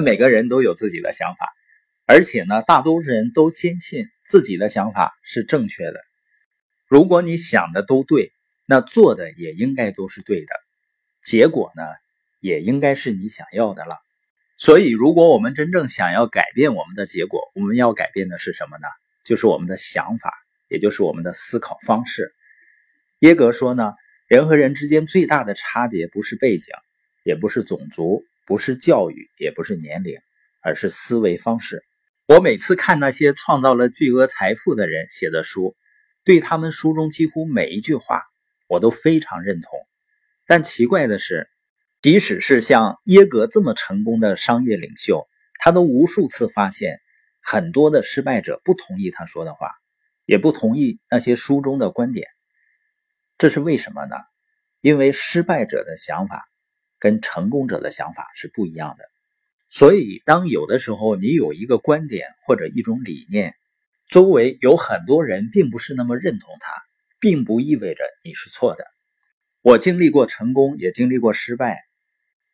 每个人都有自己的想法，而且呢，大多数人都坚信自己的想法是正确的。如果你想的都对，那做的也应该都是对的，结果呢，也应该是你想要的了。所以，如果我们真正想要改变我们的结果，我们要改变的是什么呢？就是我们的想法，也就是我们的思考方式。耶格说呢，人和人之间最大的差别不是背景，也不是种族，不是教育，也不是年龄，而是思维方式。我每次看那些创造了巨额财富的人写的书，对他们书中几乎每一句话，我都非常认同。但奇怪的是。即使是像耶格这么成功的商业领袖，他都无数次发现很多的失败者不同意他说的话，也不同意那些书中的观点。这是为什么呢？因为失败者的想法跟成功者的想法是不一样的。所以，当有的时候你有一个观点或者一种理念，周围有很多人并不是那么认同它，并不意味着你是错的。我经历过成功，也经历过失败。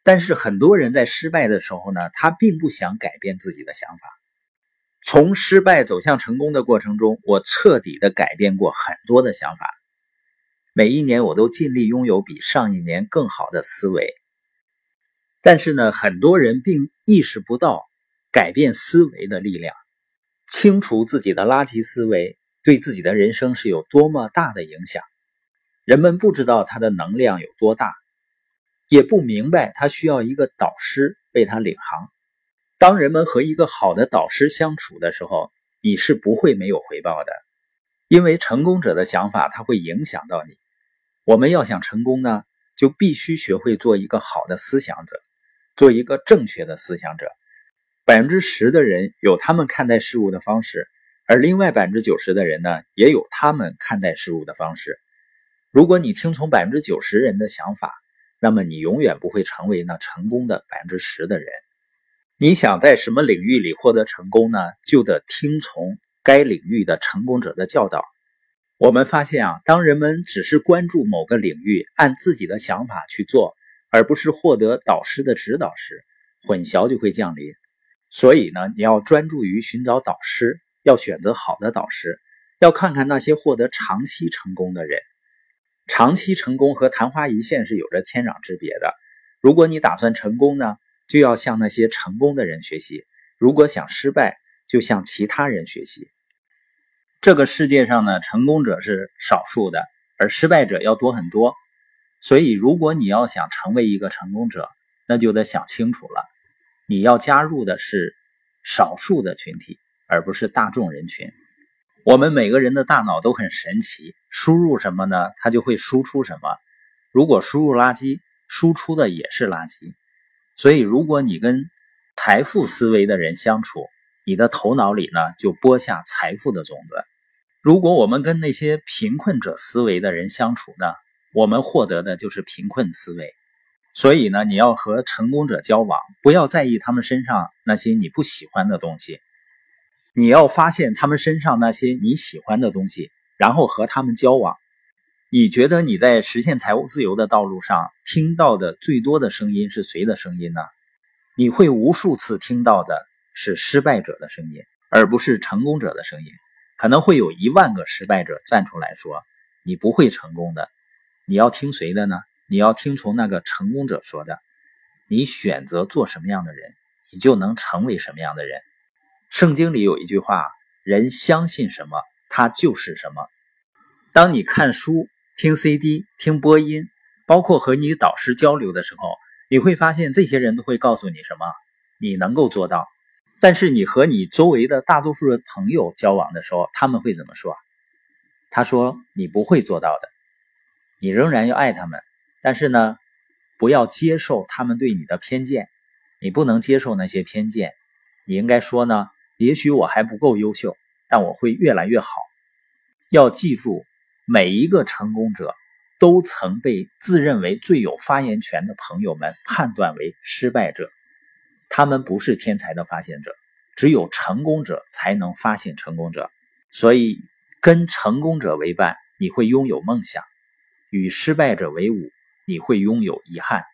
但是很多人在失败的时候呢，他并不想改变自己的想法。从失败走向成功的过程中，我彻底的改变过很多的想法。每一年我都尽力拥有比上一年更好的思维。但是呢，很多人并意识不到改变思维的力量，清除自己的垃圾思维对自己的人生是有多么大的影响。人们不知道它的能量有多大。也不明白，他需要一个导师为他领航。当人们和一个好的导师相处的时候，你是不会没有回报的，因为成功者的想法他会影响到你。我们要想成功呢，就必须学会做一个好的思想者，做一个正确的思想者。百分之十的人有他们看待事物的方式，而另外百分之九十的人呢，也有他们看待事物的方式。如果你听从百分之九十人的想法，那么你永远不会成为那成功的百分之十的人。你想在什么领域里获得成功呢？就得听从该领域的成功者的教导。我们发现啊，当人们只是关注某个领域，按自己的想法去做，而不是获得导师的指导时，混淆就会降临。所以呢，你要专注于寻找导师，要选择好的导师，要看看那些获得长期成功的人。长期成功和昙花一现是有着天壤之别的。如果你打算成功呢，就要向那些成功的人学习；如果想失败，就向其他人学习。这个世界上呢，成功者是少数的，而失败者要多很多。所以，如果你要想成为一个成功者，那就得想清楚了，你要加入的是少数的群体，而不是大众人群。我们每个人的大脑都很神奇，输入什么呢，它就会输出什么。如果输入垃圾，输出的也是垃圾。所以，如果你跟财富思维的人相处，你的头脑里呢就播下财富的种子。如果我们跟那些贫困者思维的人相处呢，我们获得的就是贫困思维。所以呢，你要和成功者交往，不要在意他们身上那些你不喜欢的东西。你要发现他们身上那些你喜欢的东西，然后和他们交往。你觉得你在实现财务自由的道路上听到的最多的声音是谁的声音呢？你会无数次听到的是失败者的声音，而不是成功者的声音。可能会有一万个失败者站出来说你不会成功的。你要听谁的呢？你要听从那个成功者说的。你选择做什么样的人，你就能成为什么样的人。圣经里有一句话：“人相信什么，他就是什么。”当你看书、听 CD、听播音，包括和你导师交流的时候，你会发现这些人都会告诉你什么，你能够做到。但是你和你周围的大多数的朋友交往的时候，他们会怎么说？他说：“你不会做到的。”你仍然要爱他们，但是呢，不要接受他们对你的偏见。你不能接受那些偏见，你应该说呢？也许我还不够优秀，但我会越来越好。要记住，每一个成功者都曾被自认为最有发言权的朋友们判断为失败者。他们不是天才的发现者，只有成功者才能发现成功者。所以，跟成功者为伴，你会拥有梦想；与失败者为伍，你会拥有遗憾。